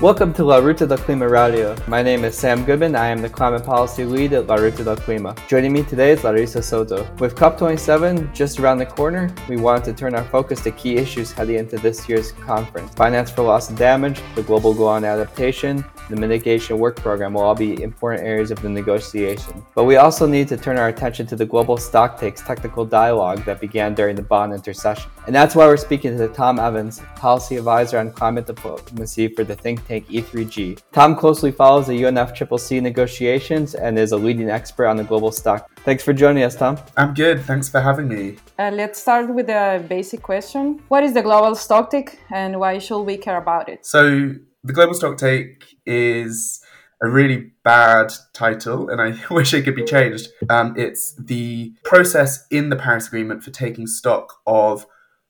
Welcome to La Ruta del Clima Radio. My name is Sam Goodman. I am the Climate Policy Lead at La Ruta del Clima. Joining me today is Larissa Soto. With COP27 just around the corner, we wanted to turn our focus to key issues heading into this year's conference. Finance for loss and damage, the global goal on adaptation, the mitigation work program will all be important areas of the negotiation. But we also need to turn our attention to the global stock takes technical dialogue that began during the Bonn intersession. And that's why we're speaking to Tom Evans, policy advisor on climate diplomacy for the think tank E3G. Tom closely follows the UNFCCC negotiations and is a leading expert on the global stock. Thanks for joining us, Tom. I'm good. Thanks for having me. Uh, let's start with a basic question. What is the global stocktake and why should we care about it? So, the global stocktake is a really bad title, and I wish it could be changed. Um, it's the process in the Paris Agreement for taking stock of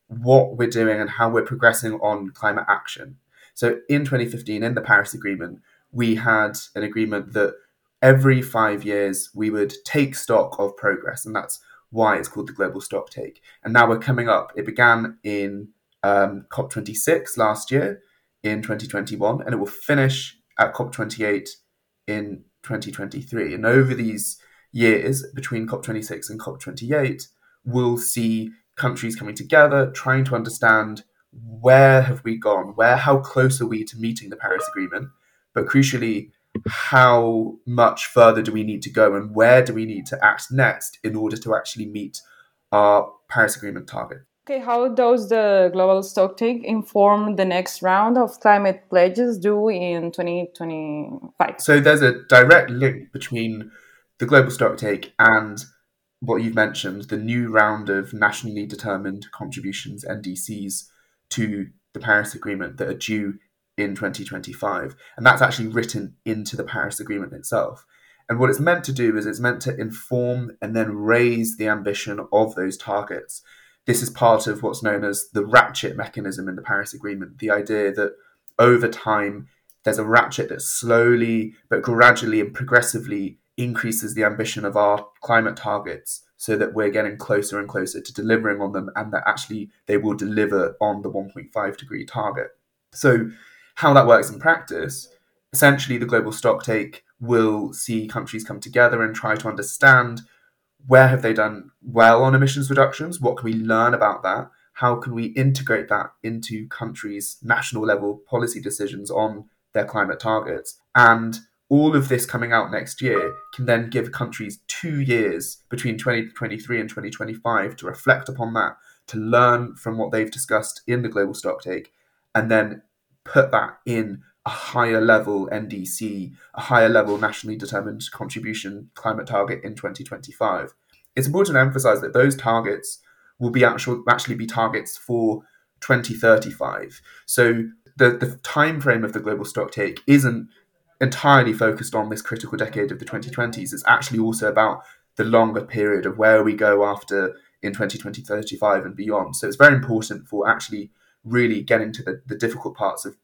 what we're doing and how we're progressing on climate action. So, in 2015, in the Paris Agreement, we had an agreement that every five years we would take stock of progress, and that's why it's called the Global Stocktake. And now we're coming up. It began in um, COP26 last year in 2021, and it will finish at COP28 in 2023. And over these years between COP26 and COP28, we'll see countries coming together, trying to understand where have we gone, where, how close are we to meeting the Paris Agreement, but crucially, how much further do we need to go and where do we need to act next in order to actually meet our Paris Agreement target. Okay, how does the global stocktake inform the next round of climate pledges due in 2025? So there's a direct link between the global stocktake and what you've mentioned, the new round of nationally determined contributions, NDCs, to the Paris Agreement that are due in 2025. And that's actually written into the Paris Agreement itself. And what it's meant to do is it's meant to inform and then raise the ambition of those targets this is part of what's known as the ratchet mechanism in the Paris Agreement the idea that over time, there's a ratchet that slowly but gradually and progressively increases the ambition of our climate targets so that we're getting closer and closer to delivering on them and that actually they will deliver on the 1.5 degree target. So, how that works in practice, essentially, the global stocktake will see countries come together and try to understand where have they done well on emissions reductions? What can we learn about that? How can we integrate that into countries' national level policy decisions on their climate targets? And all of this coming out next year can then give countries two years between 2023 and 2025 to reflect upon that, to learn from what they've discussed in the global stocktake, and then put that in a higher level NDC, a higher level nationally determined contribution climate target in 2025. It's important to emphasize that those targets will be actual, actually be targets for 2035. So the, the time frame of the global stocktake isn't entirely focused on this critical decade of the 2020s. It's actually also about the longer period of where we go after in 2020, 35 and beyond. So it's very important for actually really getting to the, the difficult parts of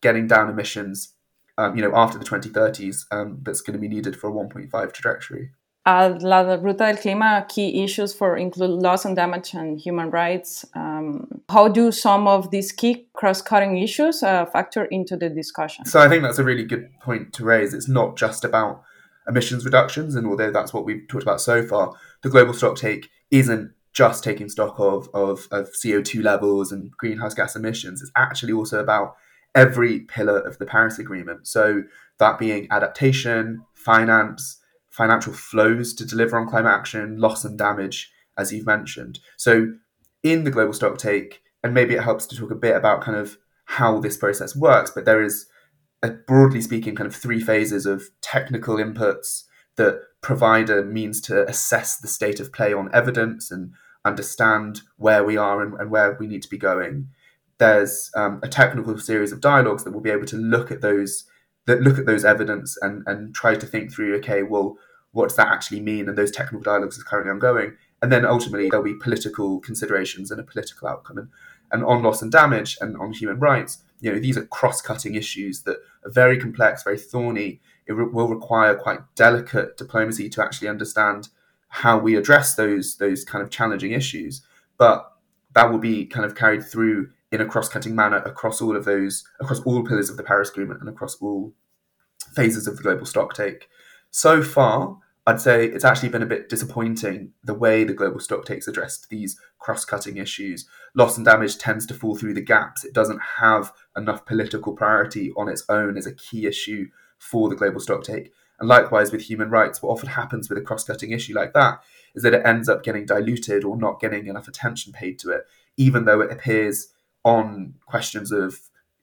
getting down emissions, um, you know, after the 2030s, um, that's going to be needed for a 1.5 trajectory. At La Ruta del Clima, key issues for include loss and damage and human rights. Um, how do some of these key cross-cutting issues uh, factor into the discussion? So I think that's a really good point to raise. It's not just about emissions reductions, and although that's what we've talked about so far, the global stocktake isn't just taking stock of, of, of CO2 levels and greenhouse gas emissions. It's actually also about every pillar of the Paris Agreement. So, that being adaptation, finance, financial flows to deliver on climate action, loss and damage, as you've mentioned. So, in the global stocktake, and maybe it helps to talk a bit about kind of how this process works, but there is, a, broadly speaking, kind of three phases of technical inputs that provide a means to assess the state of play on evidence and understand where we are and, and where we need to be going there's um, a technical series of dialogues that will be able to look at those that look at those evidence and and try to think through okay well what does that actually mean and those technical dialogues are currently ongoing. And then ultimately there'll be political considerations and a political outcome. And, and on loss and damage and on human rights you know these are cross-cutting issues that are very complex very thorny. It re- will require quite delicate diplomacy to actually understand how we address those those kind of challenging issues. But that will be kind of carried through in a cross-cutting manner across all of those, across all pillars of the Paris Agreement and across all phases of the global stocktake. So far, I'd say it's actually been a bit disappointing the way the global stock takes addressed these cross-cutting issues. Loss and damage tends to fall through the gaps. It doesn't have enough political priority on its own as a key issue for the global stock take. And likewise with human rights, what often happens with a cross-cutting issue like that is that it ends up getting diluted or not getting enough attention paid to it, even though it appears on questions of,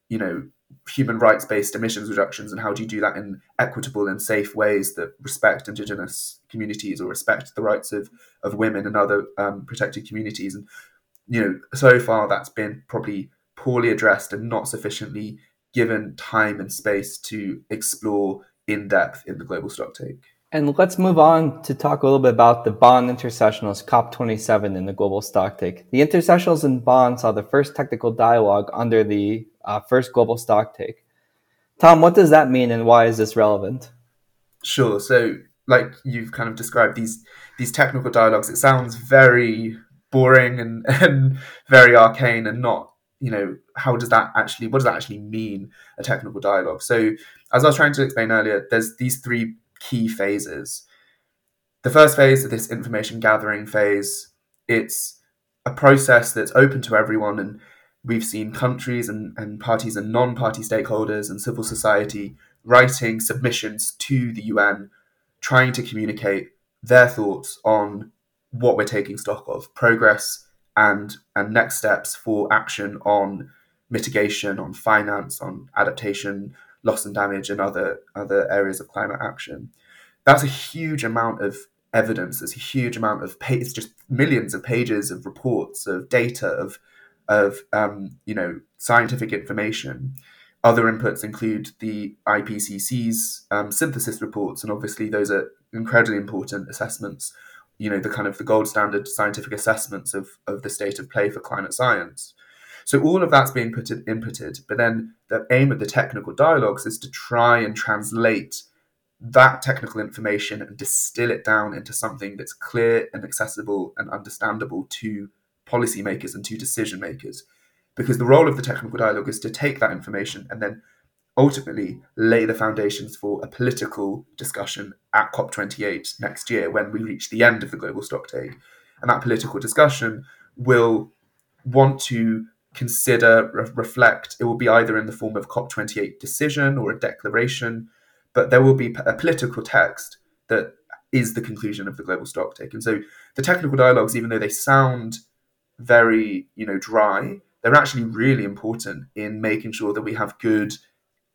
you know, human rights based emissions reductions and how do you do that in equitable and safe ways that respect indigenous communities or respect the rights of, of women and other um, protected communities? And you know so far that's been probably poorly addressed and not sufficiently given time and space to explore in depth in the global stocktake and let's move on to talk a little bit about the Bonn Intersessionals COP27 in the global stocktake. The Intersessionals in Bonn saw the first technical dialogue under the uh, first global stocktake. Tom, what does that mean and why is this relevant? Sure. So, like you've kind of described these these technical dialogues, it sounds very boring and, and very arcane and not you know how does that actually what does that actually mean a technical dialogue so as i was trying to explain earlier there's these three key phases. The first phase is this information gathering phase. It's a process that's open to everyone, and we've seen countries and, and parties and non party stakeholders and civil society writing submissions to the UN trying to communicate their thoughts on what we're taking stock of, progress and and next steps for action on mitigation, on finance, on adaptation, loss and damage and other other areas of climate action. That's a huge amount of evidence. There's a huge amount of pa- it's just millions of pages of reports of data of of um, you know scientific information. Other inputs include the IPCC's um, synthesis reports, and obviously those are incredibly important assessments. You know the kind of the gold standard scientific assessments of of the state of play for climate science. So all of that's being put in, inputted, but then the aim of the technical dialogues is to try and translate that technical information and distill it down into something that's clear and accessible and understandable to policymakers and to decision makers. Because the role of the technical dialogue is to take that information and then ultimately lay the foundations for a political discussion at COP28 next year when we reach the end of the global stocktake. And that political discussion will want to consider, re- reflect. It will be either in the form of COP28 decision or a declaration, but there will be a political text that is the conclusion of the global stocktake. And so the technical dialogues, even though they sound very, you know, dry, they're actually really important in making sure that we have good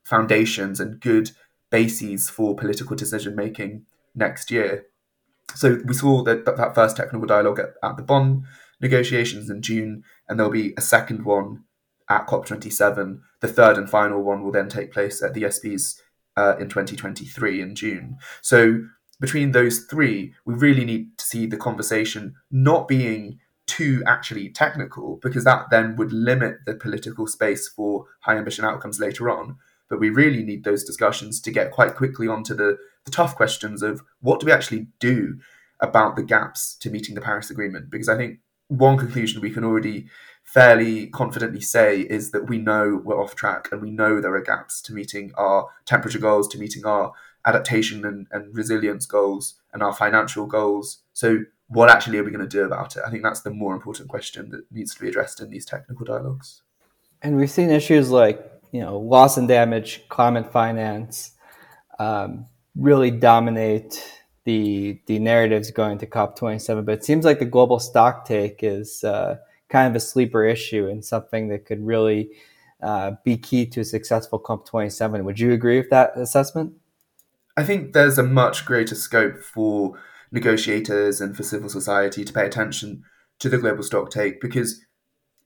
foundations and good bases for political decision making next year. So we saw that that first technical dialogue at, at the Bonn negotiations in June, and there'll be a second one at COP27. The third and final one will then take place at the SBs uh, in 2023 in June. So between those three, we really need to see the conversation not being too actually technical, because that then would limit the political space for high ambition outcomes later on. But we really need those discussions to get quite quickly onto the, the tough questions of what do we actually do about the gaps to meeting the Paris Agreement? Because I think one conclusion we can already fairly confidently say is that we know we're off track and we know there are gaps to meeting our temperature goals, to meeting our adaptation and, and resilience goals and our financial goals. So, what actually are we going to do about it? I think that's the more important question that needs to be addressed in these technical dialogues. And we've seen issues like, you know, loss and damage, climate finance um, really dominate the the narratives going to COP27, but it seems like the global stock take is uh, kind of a sleeper issue and something that could really uh, be key to a successful COP27. Would you agree with that assessment? I think there's a much greater scope for negotiators and for civil society to pay attention to the global stock take because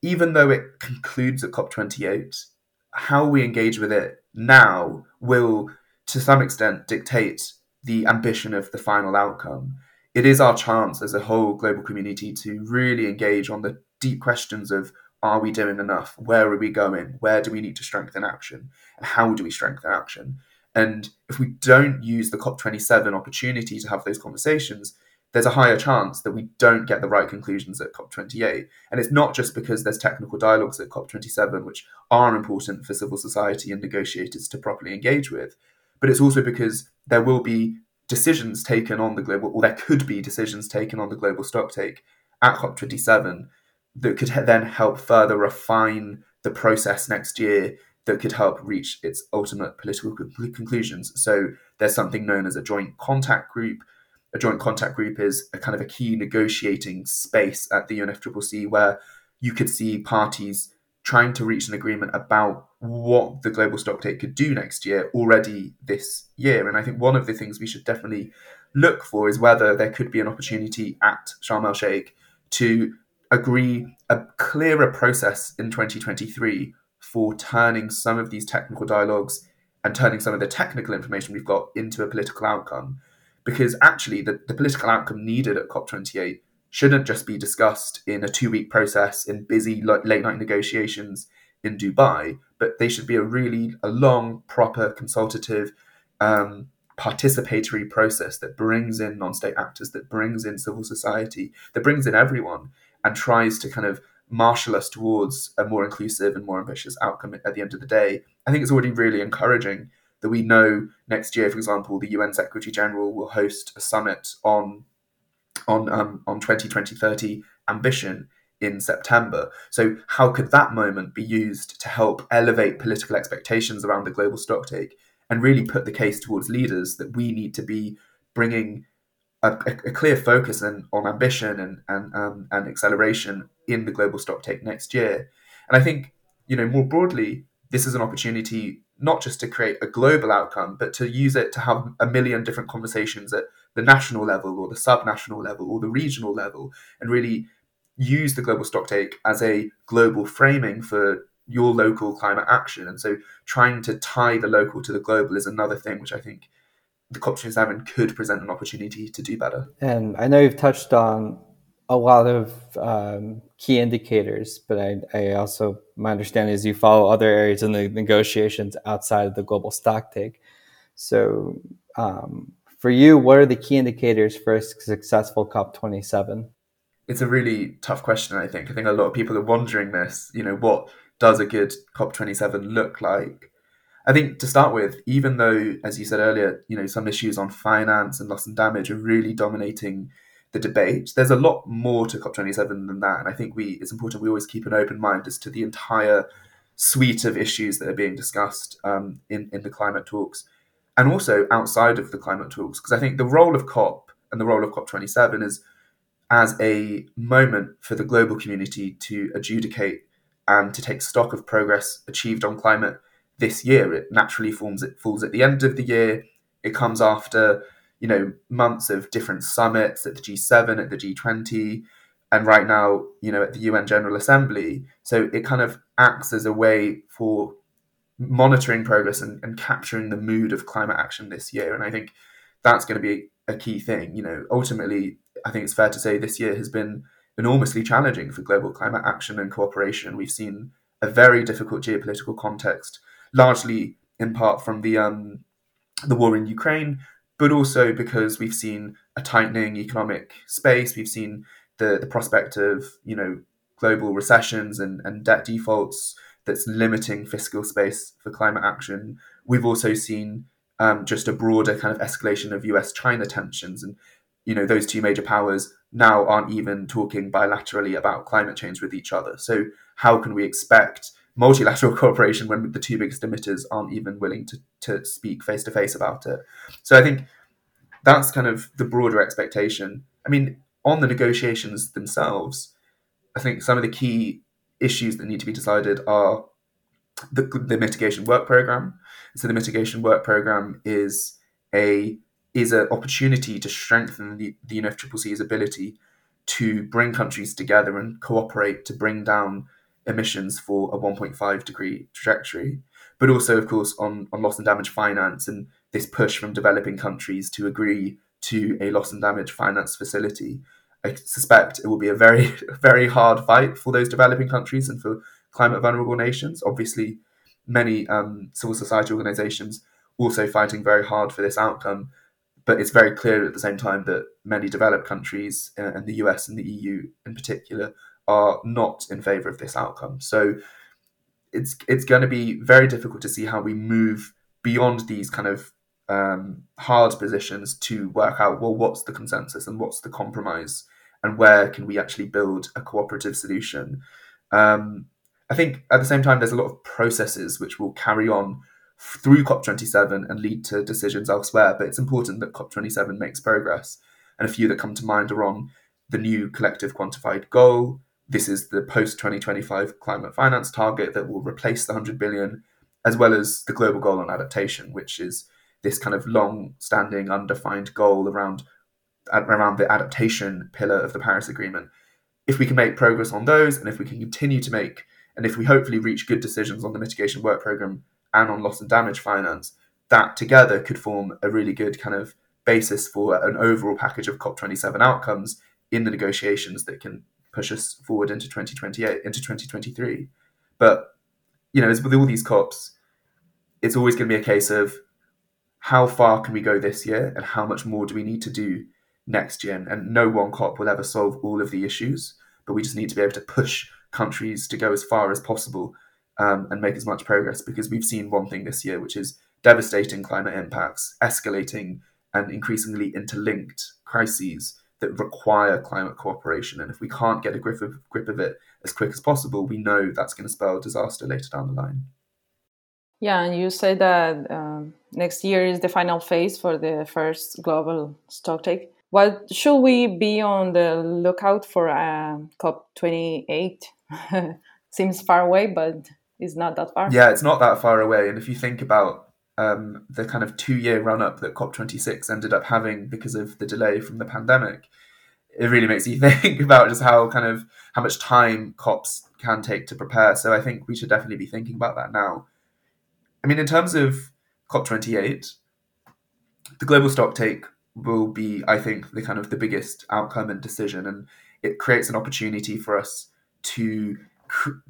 even though it concludes at COP28, how we engage with it now will, to some extent, dictate the ambition of the final outcome. It is our chance as a whole global community to really engage on the deep questions of are we doing enough? Where are we going? Where do we need to strengthen action? And how do we strengthen action? And if we don't use the COP27 opportunity to have those conversations, there's a higher chance that we don't get the right conclusions at COP28. And it's not just because there's technical dialogues at COP27, which are important for civil society and negotiators to properly engage with, but it's also because there will be decisions taken on the global, or there could be decisions taken on the global stocktake at COP27 that could then help further refine the process next year that could help reach its ultimate political conclusions. So there's something known as a joint contact group a joint contact group is a kind of a key negotiating space at the UNFCCC where you could see parties trying to reach an agreement about what the global stocktake could do next year already this year. And I think one of the things we should definitely look for is whether there could be an opportunity at Sharm el Sheikh to agree a clearer process in 2023 for turning some of these technical dialogues and turning some of the technical information we've got into a political outcome because actually the, the political outcome needed at COP28 shouldn't just be discussed in a two week process in busy late night negotiations in Dubai, but they should be a really a long, proper, consultative, um, participatory process that brings in non state actors, that brings in civil society, that brings in everyone, and tries to kind of marshal us towards a more inclusive and more ambitious outcome at the end of the day. I think it's already really encouraging that we know next year, for example, the UN Secretary General will host a summit on on um, on 2020-30 ambition in September. So how could that moment be used to help elevate political expectations around the global stocktake and really put the case towards leaders that we need to be bringing a, a clear focus and, on ambition and and, um, and acceleration in the global stocktake next year. And I think you know more broadly, this is an opportunity not just to create a global outcome, but to use it to have a million different conversations at the national level or the sub-national level or the regional level, and really use the global stocktake as a global framing for your local climate action. And so trying to tie the local to the global is another thing which I think the COP27 could present an opportunity to do better. And I know you've touched on a lot of um, key indicators, but I, I, also my understanding is you follow other areas in the negotiations outside of the global stocktake. So, um, for you, what are the key indicators for a successful COP27? It's a really tough question. I think. I think a lot of people are wondering this. You know, what does a good COP27 look like? I think to start with, even though, as you said earlier, you know, some issues on finance and loss and damage are really dominating the debate. There's a lot more to COP27 than that, and I think we it's important we always keep an open mind as to the entire suite of issues that are being discussed um, in in the climate talks, and also outside of the climate talks. Because I think the role of COP and the role of COP27 is as a moment for the global community to adjudicate and to take stock of progress achieved on climate this year. It naturally forms it falls at the end of the year. It comes after you know months of different summits at the G7, at the G20, and right now you know at the UN General Assembly. So it kind of acts as a way for monitoring progress and, and capturing the mood of climate action this year. And I think that's going to be a key thing. You know, ultimately, I think it's fair to say this year has been enormously challenging for global climate action and cooperation. We've seen a very difficult geopolitical context, largely in part from the um, the war in Ukraine, but also because we've seen a tightening economic space. We've seen the, the prospect of, you know, global recessions and, and debt defaults that's limiting fiscal space for climate action. We've also seen um, just a broader kind of escalation of US China tensions. And, you know, those two major powers now aren't even talking bilaterally about climate change with each other. So, how can we expect multilateral cooperation when the two biggest emitters aren't even willing to, to speak face to face about it. So I think that's kind of the broader expectation. I mean, on the negotiations themselves, I think some of the key issues that need to be decided are the, the mitigation work program. So the mitigation work program is a is an opportunity to strengthen the, the UNFCCC's ability to bring countries together and cooperate to bring down emissions for a 1.5 degree trajectory, but also, of course, on, on loss and damage finance and this push from developing countries to agree to a loss and damage finance facility. I suspect it will be a very, very hard fight for those developing countries and for climate vulnerable nations. Obviously, many um, civil society organizations also fighting very hard for this outcome. but it's very clear at the same time that many developed countries uh, and the US and the EU in particular are not in favor of this outcome. So it's it's going to be very difficult to see how we move beyond these kind of um, hard positions to work out well what's the consensus and what's the compromise and where can we actually build a cooperative solution. Um, I think at the same time there's a lot of processes which will carry on through COP27 and lead to decisions elsewhere. But it's important that COP27 makes progress. And a few that come to mind are on the new collective quantified goal. This is the post 2025 climate finance target that will replace the 100 billion, as well as the global goal on adaptation, which is this kind of long standing, undefined goal around, around the adaptation pillar of the Paris Agreement. If we can make progress on those, and if we can continue to make, and if we hopefully reach good decisions on the mitigation work program and on loss and damage finance, that together could form a really good kind of basis for an overall package of COP27 outcomes in the negotiations that can push us forward into 2028, into 2023. But, you know, as with all these COPs, it's always going to be a case of how far can we go this year and how much more do we need to do next year? And no one COP will ever solve all of the issues, but we just need to be able to push countries to go as far as possible um, and make as much progress because we've seen one thing this year, which is devastating climate impacts, escalating and increasingly interlinked crises that require climate cooperation. And if we can't get a grip of, grip of it as quick as possible, we know that's going to spell disaster later down the line. Yeah, and you said that um, next year is the final phase for the first global stocktake. What should we be on the lookout for uh, COP28? Seems far away, but it's not that far. Yeah, it's not that far away. And if you think about um, the kind of two year run up that COP26 ended up having because of the delay from the pandemic, it really makes you think about just how kind of how much time COPs can take to prepare. So I think we should definitely be thinking about that now. I mean, in terms of COP28, the global stocktake will be, I think, the kind of the biggest outcome and decision, and it creates an opportunity for us to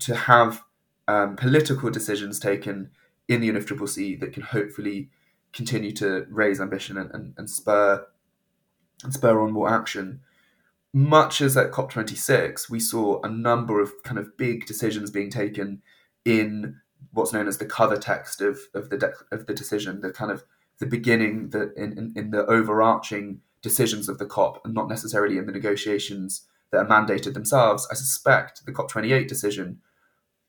to have um, political decisions taken in the UNFCCC that can hopefully continue to raise ambition and, and, and spur and spur on more action. Much as at COP26, we saw a number of kind of big decisions being taken in what's known as the cover text of, of the de- of the decision, the kind of the beginning, the in, in, in the overarching decisions of the COP, and not necessarily in the negotiations that are mandated themselves. I suspect the COP28 decision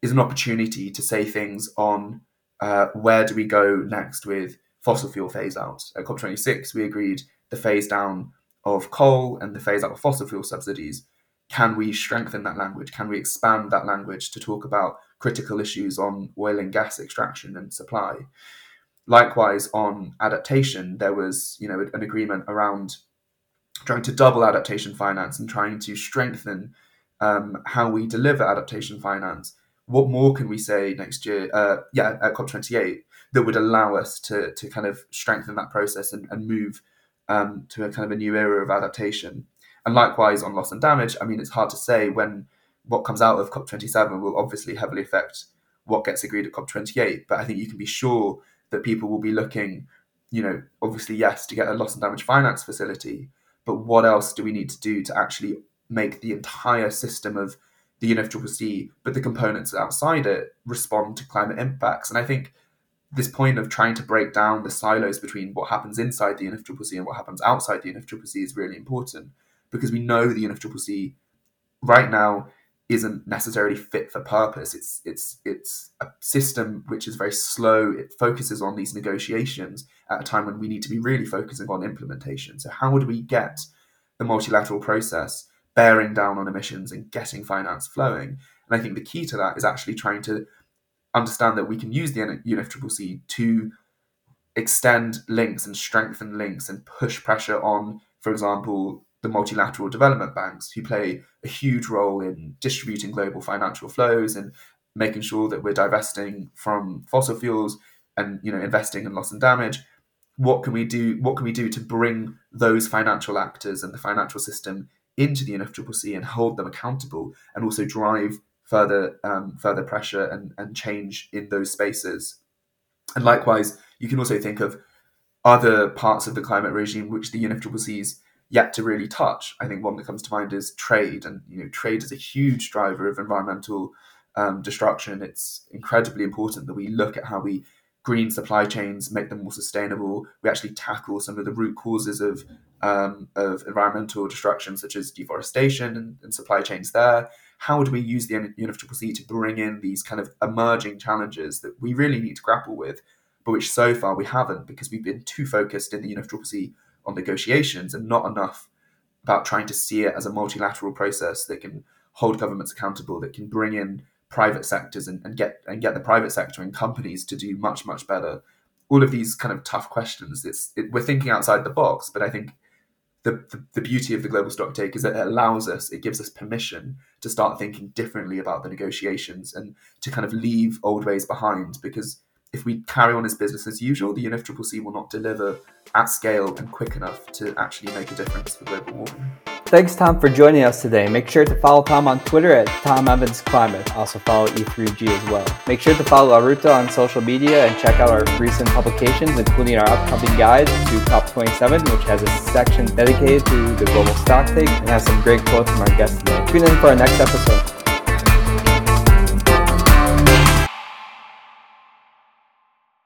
is an opportunity to say things on uh, where do we go next with fossil fuel phase out. At COP26, we agreed the phase down of coal and the phase out of fossil fuel subsidies. Can we strengthen that language? Can we expand that language to talk about critical issues on oil and gas extraction and supply? Likewise, on adaptation, there was you know an agreement around trying to double adaptation finance and trying to strengthen um, how we deliver adaptation finance what more can we say next year? Uh, yeah, at COP28 that would allow us to to kind of strengthen that process and, and move um, to a kind of a new era of adaptation. And likewise on loss and damage, I mean, it's hard to say when what comes out of COP27 will obviously heavily affect what gets agreed at COP28. But I think you can be sure that people will be looking, you know, obviously yes to get a loss and damage finance facility, but what else do we need to do to actually make the entire system of the UNFCCC, but the components outside it respond to climate impacts. And I think this point of trying to break down the silos between what happens inside the UNFCCC and what happens outside the UNFCCC is really important because we know the UNFCCC right now isn't necessarily fit for purpose. It's it's it's a system which is very slow. It focuses on these negotiations at a time when we need to be really focusing on implementation. So how would we get the multilateral process bearing down on emissions and getting finance flowing. And I think the key to that is actually trying to understand that we can use the UNFCCC to extend links and strengthen links and push pressure on, for example, the multilateral development banks, who play a huge role in distributing global financial flows and making sure that we're divesting from fossil fuels and you know investing in loss and damage. What can we do? What can we do to bring those financial actors and the financial system into the UNFCCC and hold them accountable and also drive further um, further pressure and, and change in those spaces. And likewise, you can also think of other parts of the climate regime which the UNFCCC is yet to really touch. I think one that comes to mind is trade, and you know, trade is a huge driver of environmental um, destruction. It's incredibly important that we look at how we green supply chains, make them more sustainable. We actually tackle some of the root causes of um, of environmental destruction, such as deforestation and, and, supply chains there. How do we use the UNFCCC to bring in these kind of emerging challenges that we really need to grapple with, but which so far we haven't because we've been too focused in the UNFCCC on negotiations and not enough about trying to see it as a multilateral process that can hold governments accountable, that can bring in private sectors and, and get and get the private sector and companies to do much much better. All of these kind of tough questions. It's it, we're thinking outside the box, but I think the, the, the beauty of the global stock take is that it allows us, it gives us permission to start thinking differently about the negotiations and to kind of leave old ways behind because if we carry on as business as usual, the UNFCCC will not deliver at scale and quick enough to actually make a difference for global warming. Thanks, Tom, for joining us today. Make sure to follow Tom on Twitter at Tom Evans Climate. Also follow E3G as well. Make sure to follow La Ruta on social media and check out our recent publications, including our upcoming guide to COP27, which has a section dedicated to the global stock take and has some great quotes from our guests today. Tune in for our next episode.